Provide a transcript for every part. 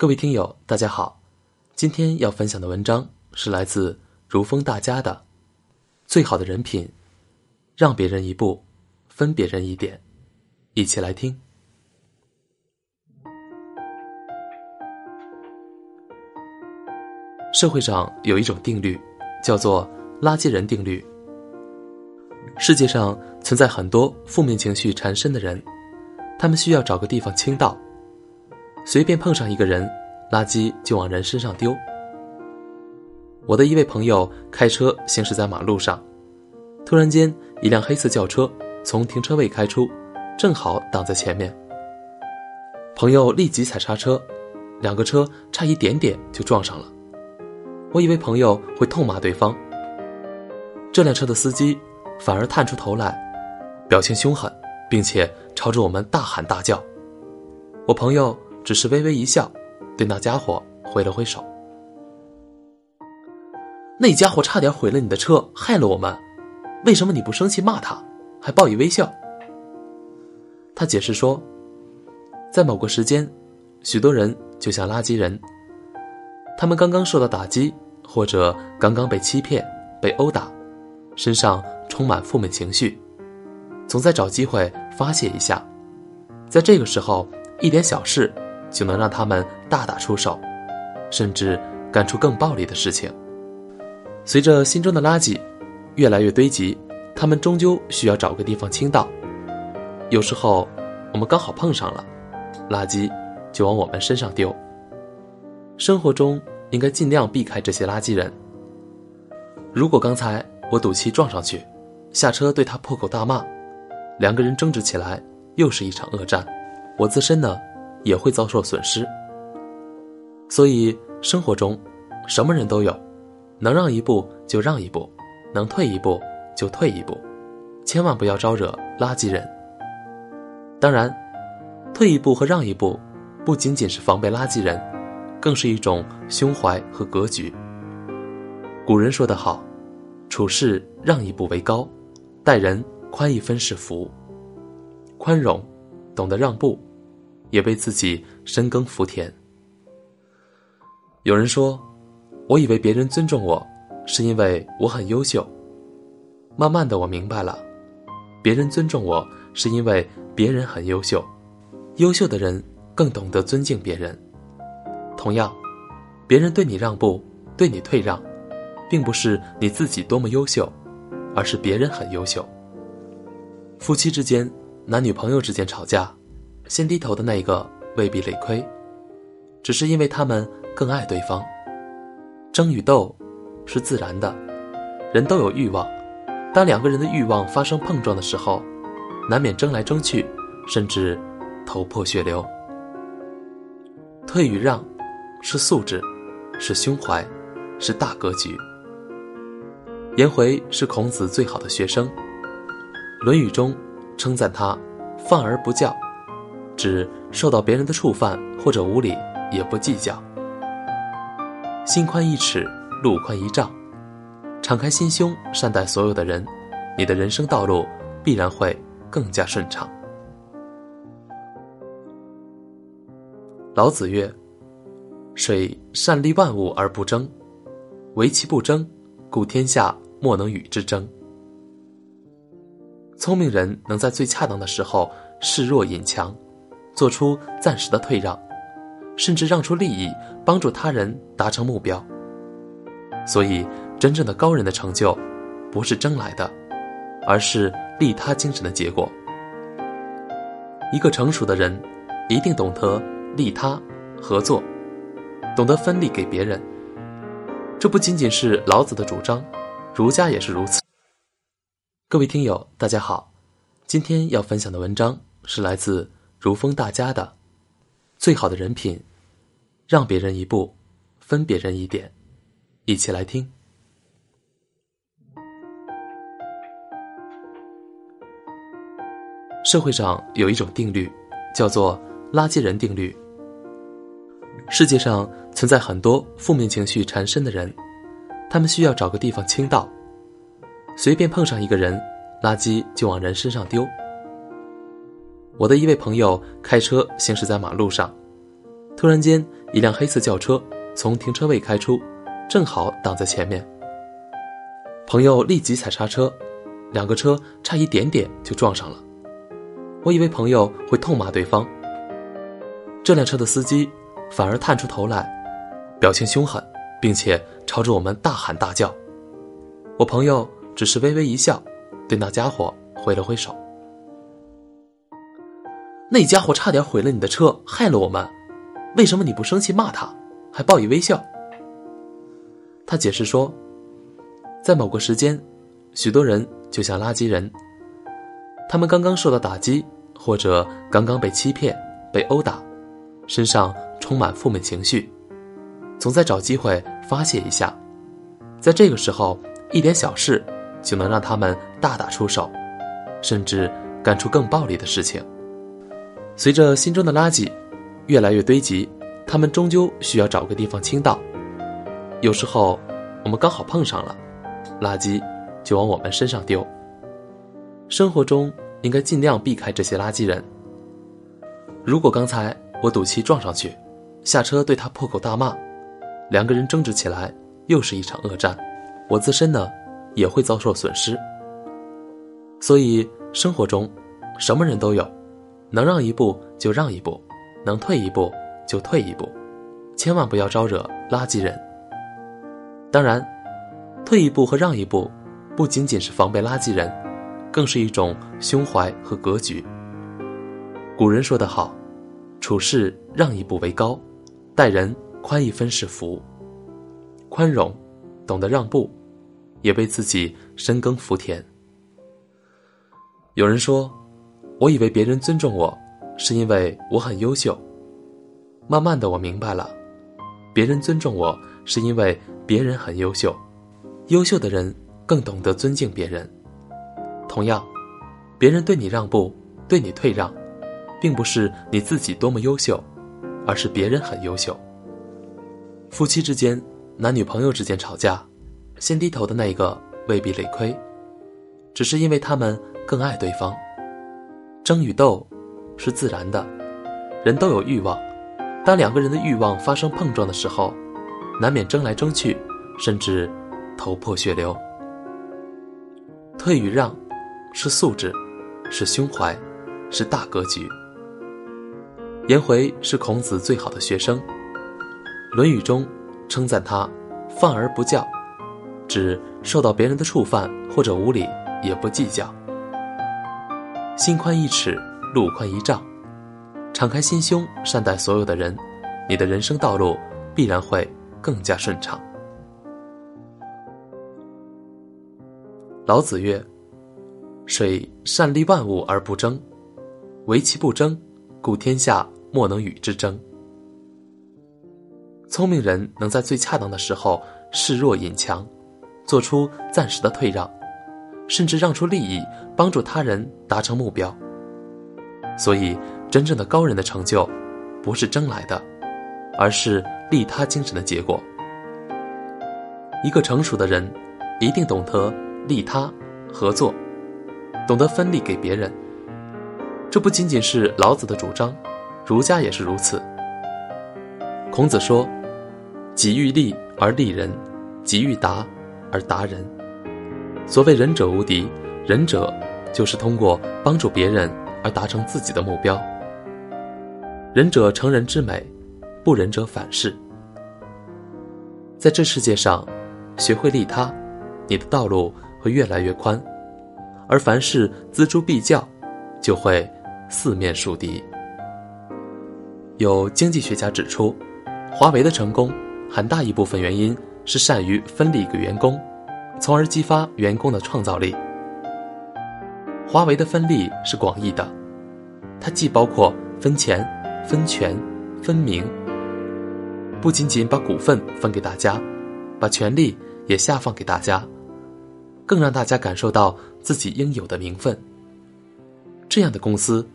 各位听友，大家好，今天要分享的文章是来自如风大家的《最好的人品，让别人一步，分别人一点》，一起来听。社会上有一种定律，叫做“垃圾人定律”。世界上存在很多负面情绪缠身的人，他们需要找个地方倾倒。随便碰上一个人，垃圾就往人身上丢。我的一位朋友开车行驶在马路上，突然间一辆黑色轿车从停车位开出，正好挡在前面。朋友立即踩刹车，两个车差一点点就撞上了。我以为朋友会痛骂对方，这辆车的司机反而探出头来，表情凶狠，并且朝着我们大喊大叫。我朋友。只是微微一笑，对那家伙挥了挥手。那家伙差点毁了你的车，害了我们，为什么你不生气骂他，还报以微笑？他解释说，在某个时间，许多人就像垃圾人，他们刚刚受到打击，或者刚刚被欺骗、被殴打，身上充满负面情绪，总在找机会发泄一下，在这个时候，一点小事。就能让他们大打出手，甚至干出更暴力的事情。随着心中的垃圾越来越堆积，他们终究需要找个地方倾倒。有时候，我们刚好碰上了，垃圾就往我们身上丢。生活中应该尽量避开这些垃圾人。如果刚才我赌气撞上去，下车对他破口大骂，两个人争执起来，又是一场恶战。我自身呢？也会遭受损失，所以生活中，什么人都有，能让一步就让一步，能退一步就退一步，千万不要招惹垃圾人。当然，退一步和让一步，不仅仅是防备垃圾人，更是一种胸怀和格局。古人说得好：“处事让一步为高，待人宽一分是福。”宽容，懂得让步。也为自己深耕福田。有人说：“我以为别人尊重我，是因为我很优秀。”慢慢的，我明白了，别人尊重我是因为别人很优秀。优秀的人更懂得尊敬别人。同样，别人对你让步，对你退让，并不是你自己多么优秀，而是别人很优秀。夫妻之间，男女朋友之间吵架。先低头的那个未必累亏，只是因为他们更爱对方。争与斗是自然的，人都有欲望。当两个人的欲望发生碰撞的时候，难免争来争去，甚至头破血流。退与让是素质，是胸怀，是大格局。颜回是孔子最好的学生，《论语》中称赞他放而不教。指受到别人的触犯或者无礼，也不计较。心宽一尺，路宽一丈，敞开心胸，善待所有的人，你的人生道路必然会更加顺畅。老子曰：“水善利万物而不争，唯其不争，故天下莫能与之争。”聪明人能在最恰当的时候示弱引强。做出暂时的退让，甚至让出利益，帮助他人达成目标。所以，真正的高人的成就，不是争来的，而是利他精神的结果。一个成熟的人，一定懂得利他、合作，懂得分利给别人。这不仅仅是老子的主张，儒家也是如此。各位听友，大家好，今天要分享的文章是来自。如风大家的，最好的人品，让别人一步，分别人一点，一起来听。社会上有一种定律，叫做“垃圾人定律”。世界上存在很多负面情绪缠身的人，他们需要找个地方倾倒。随便碰上一个人，垃圾就往人身上丢。我的一位朋友开车行驶在马路上，突然间，一辆黑色轿车从停车位开出，正好挡在前面。朋友立即踩刹车，两个车差一点点就撞上了。我以为朋友会痛骂对方，这辆车的司机反而探出头来，表情凶狠，并且朝着我们大喊大叫。我朋友只是微微一笑，对那家伙挥了挥手。那家伙差点毁了你的车，害了我们。为什么你不生气骂他，还报以微笑？他解释说，在某个时间，许多人就像垃圾人，他们刚刚受到打击，或者刚刚被欺骗、被殴打，身上充满负面情绪，总在找机会发泄一下。在这个时候，一点小事就能让他们大打出手，甚至干出更暴力的事情。随着心中的垃圾越来越堆积，他们终究需要找个地方倾倒。有时候，我们刚好碰上了，垃圾就往我们身上丢。生活中应该尽量避开这些垃圾人。如果刚才我赌气撞上去，下车对他破口大骂，两个人争执起来，又是一场恶战，我自身呢也会遭受损失。所以，生活中什么人都有。能让一步就让一步，能退一步就退一步，千万不要招惹垃圾人。当然，退一步和让一步，不仅仅是防备垃圾人，更是一种胸怀和格局。古人说得好：“处事让一步为高，待人宽一分是福。”宽容，懂得让步，也为自己深耕福田。有人说。我以为别人尊重我，是因为我很优秀。慢慢的，我明白了，别人尊重我是因为别人很优秀。优秀的人更懂得尊敬别人。同样，别人对你让步，对你退让，并不是你自己多么优秀，而是别人很优秀。夫妻之间、男女朋友之间吵架，先低头的那一个未必理亏，只是因为他们更爱对方。争与斗，是自然的，人都有欲望。当两个人的欲望发生碰撞的时候，难免争来争去，甚至头破血流。退与让，是素质，是胸怀，是大格局。颜回是孔子最好的学生，《论语》中称赞他犯而不教，指受到别人的触犯或者无礼也不计较。心宽一尺，路宽一丈，敞开心胸，善待所有的人，你的人生道路必然会更加顺畅。老子曰：“水善利万物而不争，唯其不争，故天下莫能与之争。”聪明人能在最恰当的时候示弱引强，做出暂时的退让。甚至让出利益，帮助他人达成目标。所以，真正的高人的成就，不是争来的，而是利他精神的结果。一个成熟的人，一定懂得利他、合作，懂得分利给别人。这不仅仅是老子的主张，儒家也是如此。孔子说：“己欲立而立人，己欲达而达人。”所谓仁者无敌，仁者就是通过帮助别人而达成自己的目标。仁者成人之美，不仁者反噬。在这世界上，学会利他，你的道路会越来越宽；而凡事锱铢必较，就会四面树敌。有经济学家指出，华为的成功很大一部分原因是善于分利给员工。从而激发员工的创造力。华为的分利是广义的，它既包括分钱、分权、分名，不仅仅把股份分给大家，把权利也下放给大家，更让大家感受到自己应有的名分。这样的公司，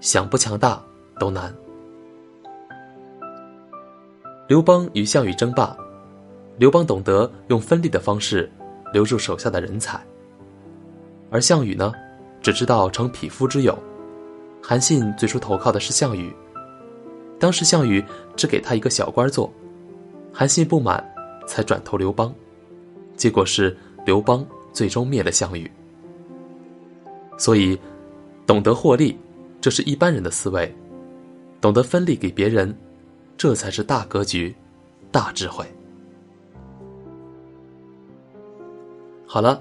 想不强大都难。刘邦与项羽争霸，刘邦懂得用分利的方式。留住手下的人才，而项羽呢，只知道成匹夫之勇。韩信最初投靠的是项羽，当时项羽只给他一个小官做，韩信不满，才转投刘邦，结果是刘邦最终灭了项羽。所以，懂得获利，这是一般人的思维；懂得分利给别人，这才是大格局、大智慧。好了，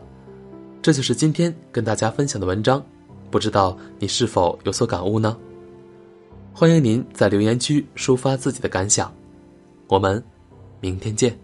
这就是今天跟大家分享的文章，不知道你是否有所感悟呢？欢迎您在留言区抒发自己的感想，我们明天见。